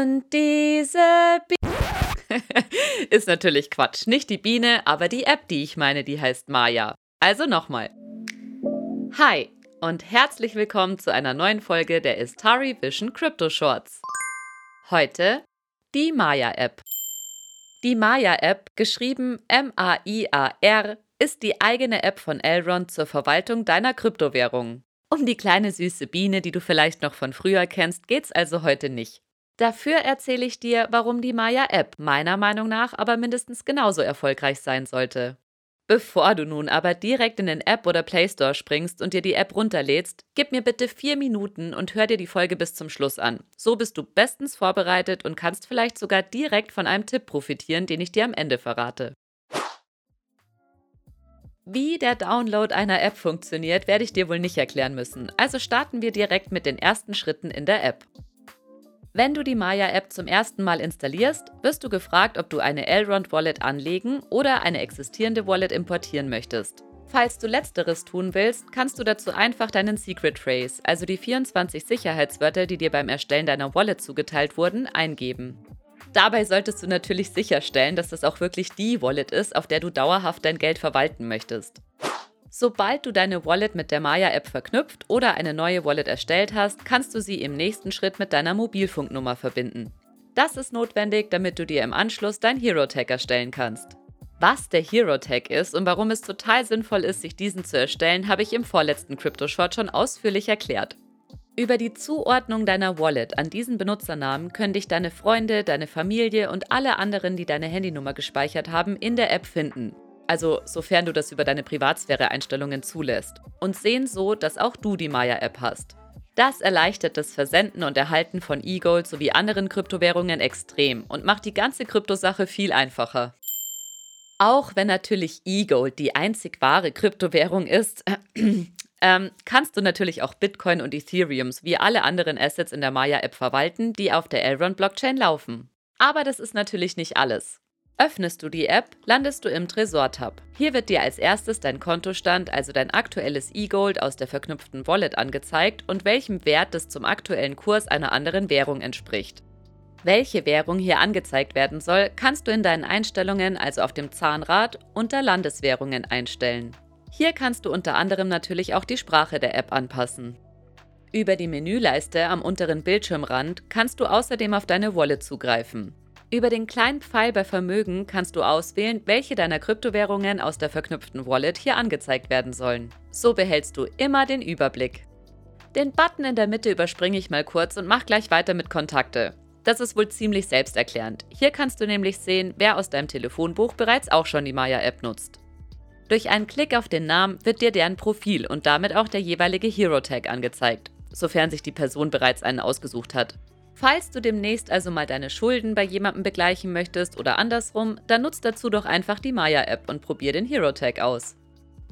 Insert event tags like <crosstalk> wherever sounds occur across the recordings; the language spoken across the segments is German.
Und diese Biene. <laughs> Ist natürlich Quatsch. Nicht die Biene, aber die App, die ich meine, die heißt Maya. Also nochmal. Hi und herzlich willkommen zu einer neuen Folge der Istari Vision Crypto Shorts. Heute die Maya-App. Die Maya-App, geschrieben M-A-I-A-R, ist die eigene App von Elrond zur Verwaltung deiner Kryptowährungen. Um die kleine süße Biene, die du vielleicht noch von früher kennst, geht's also heute nicht. Dafür erzähle ich dir, warum die Maya-App meiner Meinung nach aber mindestens genauso erfolgreich sein sollte. Bevor du nun aber direkt in den App oder Play Store springst und dir die App runterlädst, gib mir bitte vier Minuten und hör dir die Folge bis zum Schluss an. So bist du bestens vorbereitet und kannst vielleicht sogar direkt von einem Tipp profitieren, den ich dir am Ende verrate. Wie der Download einer App funktioniert, werde ich dir wohl nicht erklären müssen. Also starten wir direkt mit den ersten Schritten in der App. Wenn du die Maya-App zum ersten Mal installierst, wirst du gefragt, ob du eine Elrond Wallet anlegen oder eine existierende Wallet importieren möchtest. Falls du letzteres tun willst, kannst du dazu einfach deinen Secret Phrase, also die 24 Sicherheitswörter, die dir beim Erstellen deiner Wallet zugeteilt wurden, eingeben. Dabei solltest du natürlich sicherstellen, dass das auch wirklich die Wallet ist, auf der du dauerhaft dein Geld verwalten möchtest. Sobald du deine Wallet mit der Maya-App verknüpft oder eine neue Wallet erstellt hast, kannst du sie im nächsten Schritt mit deiner Mobilfunknummer verbinden. Das ist notwendig, damit du dir im Anschluss dein Hero-Tag erstellen kannst. Was der Hero-Tag ist und warum es total sinnvoll ist, sich diesen zu erstellen, habe ich im vorletzten Crypto-Short schon ausführlich erklärt. Über die Zuordnung deiner Wallet an diesen Benutzernamen können dich deine Freunde, deine Familie und alle anderen, die deine Handynummer gespeichert haben, in der App finden also sofern du das über deine Privatsphäre-Einstellungen zulässt, und sehen so, dass auch du die Maya-App hast. Das erleichtert das Versenden und Erhalten von E-Gold sowie anderen Kryptowährungen extrem und macht die ganze Kryptosache viel einfacher. Auch wenn natürlich E-Gold die einzig wahre Kryptowährung ist, <clears throat> ähm, kannst du natürlich auch Bitcoin und Ethereum sowie alle anderen Assets in der Maya-App verwalten, die auf der Elrond-Blockchain laufen. Aber das ist natürlich nicht alles. Öffnest du die App, landest du im Tresor-Tab. Hier wird dir als erstes dein Kontostand, also dein aktuelles E-Gold aus der verknüpften Wallet angezeigt und welchem Wert das zum aktuellen Kurs einer anderen Währung entspricht. Welche Währung hier angezeigt werden soll, kannst du in deinen Einstellungen, also auf dem Zahnrad, unter Landeswährungen einstellen. Hier kannst du unter anderem natürlich auch die Sprache der App anpassen. Über die Menüleiste am unteren Bildschirmrand kannst du außerdem auf deine Wallet zugreifen. Über den kleinen Pfeil bei Vermögen kannst du auswählen, welche deiner Kryptowährungen aus der verknüpften Wallet hier angezeigt werden sollen. So behältst du immer den Überblick. Den Button in der Mitte überspringe ich mal kurz und mach gleich weiter mit Kontakte. Das ist wohl ziemlich selbsterklärend. Hier kannst du nämlich sehen, wer aus deinem Telefonbuch bereits auch schon die Maya-App nutzt. Durch einen Klick auf den Namen wird dir deren Profil und damit auch der jeweilige Hero-Tag angezeigt, sofern sich die Person bereits einen ausgesucht hat. Falls du demnächst also mal deine Schulden bei jemandem begleichen möchtest oder andersrum, dann nutzt dazu doch einfach die Maya-App und probier den Hero-Tag aus.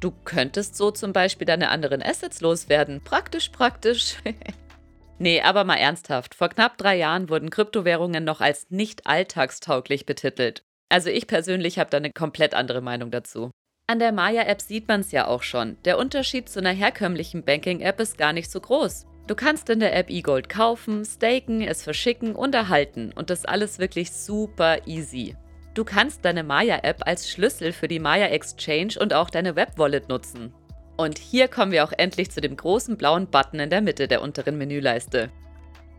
Du könntest so zum Beispiel deine anderen Assets loswerden. Praktisch, praktisch. <laughs> nee, aber mal ernsthaft. Vor knapp drei Jahren wurden Kryptowährungen noch als nicht alltagstauglich betitelt. Also ich persönlich habe da eine komplett andere Meinung dazu. An der Maya-App sieht man es ja auch schon. Der Unterschied zu einer herkömmlichen Banking-App ist gar nicht so groß. Du kannst in der App eGold kaufen, staken, es verschicken und erhalten und das alles wirklich super easy. Du kannst deine Maya-App als Schlüssel für die Maya Exchange und auch deine Web-Wallet nutzen. Und hier kommen wir auch endlich zu dem großen blauen Button in der Mitte der unteren Menüleiste.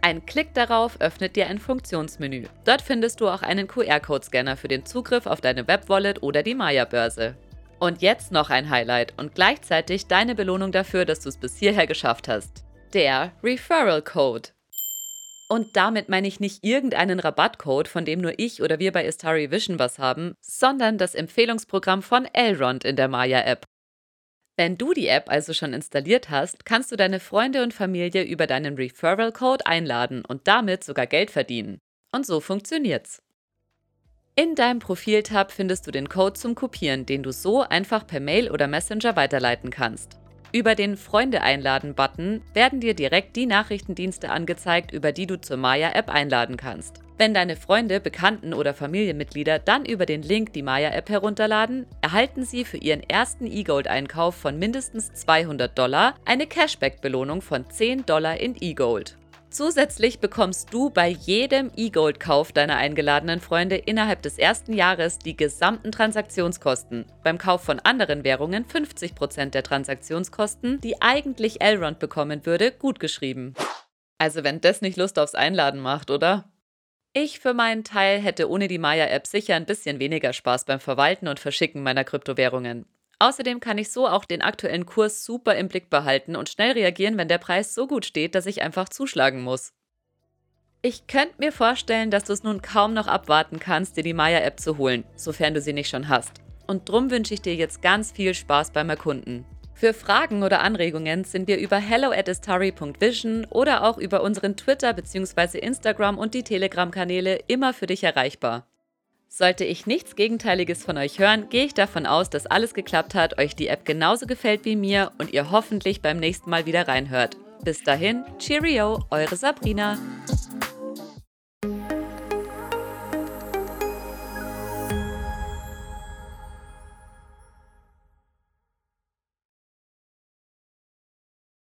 Ein Klick darauf öffnet dir ein Funktionsmenü. Dort findest du auch einen QR-Code-Scanner für den Zugriff auf deine Web-Wallet oder die Maya-Börse. Und jetzt noch ein Highlight und gleichzeitig deine Belohnung dafür, dass du es bis hierher geschafft hast der Referral Code. Und damit meine ich nicht irgendeinen Rabattcode, von dem nur ich oder wir bei Istari Vision was haben, sondern das Empfehlungsprogramm von Elrond in der Maya-App. Wenn du die App also schon installiert hast, kannst du deine Freunde und Familie über deinen Referral Code einladen und damit sogar Geld verdienen. Und so funktioniert's. In deinem Profiltab findest du den Code zum Kopieren, den du so einfach per Mail oder Messenger weiterleiten kannst. Über den Freunde einladen-Button werden dir direkt die Nachrichtendienste angezeigt, über die du zur Maya-App einladen kannst. Wenn deine Freunde, Bekannten oder Familienmitglieder dann über den Link die Maya-App herunterladen, erhalten sie für ihren ersten E-Gold-Einkauf von mindestens 200 Dollar eine Cashback-Belohnung von 10 Dollar in E-Gold. Zusätzlich bekommst du bei jedem E-Gold-Kauf deiner eingeladenen Freunde innerhalb des ersten Jahres die gesamten Transaktionskosten. Beim Kauf von anderen Währungen 50% der Transaktionskosten, die eigentlich Elrond bekommen würde, gutgeschrieben. Also wenn das nicht Lust aufs Einladen macht, oder? Ich für meinen Teil hätte ohne die Maya-App sicher ein bisschen weniger Spaß beim Verwalten und Verschicken meiner Kryptowährungen. Außerdem kann ich so auch den aktuellen Kurs super im Blick behalten und schnell reagieren, wenn der Preis so gut steht, dass ich einfach zuschlagen muss. Ich könnte mir vorstellen, dass du es nun kaum noch abwarten kannst, dir die Maya-App zu holen, sofern du sie nicht schon hast. Und drum wünsche ich dir jetzt ganz viel Spaß beim Erkunden. Für Fragen oder Anregungen sind wir über hello oder auch über unseren Twitter- bzw. Instagram- und die Telegram-Kanäle immer für dich erreichbar. Sollte ich nichts Gegenteiliges von euch hören, gehe ich davon aus, dass alles geklappt hat, euch die App genauso gefällt wie mir und ihr hoffentlich beim nächsten Mal wieder reinhört. Bis dahin, Cheerio, eure Sabrina.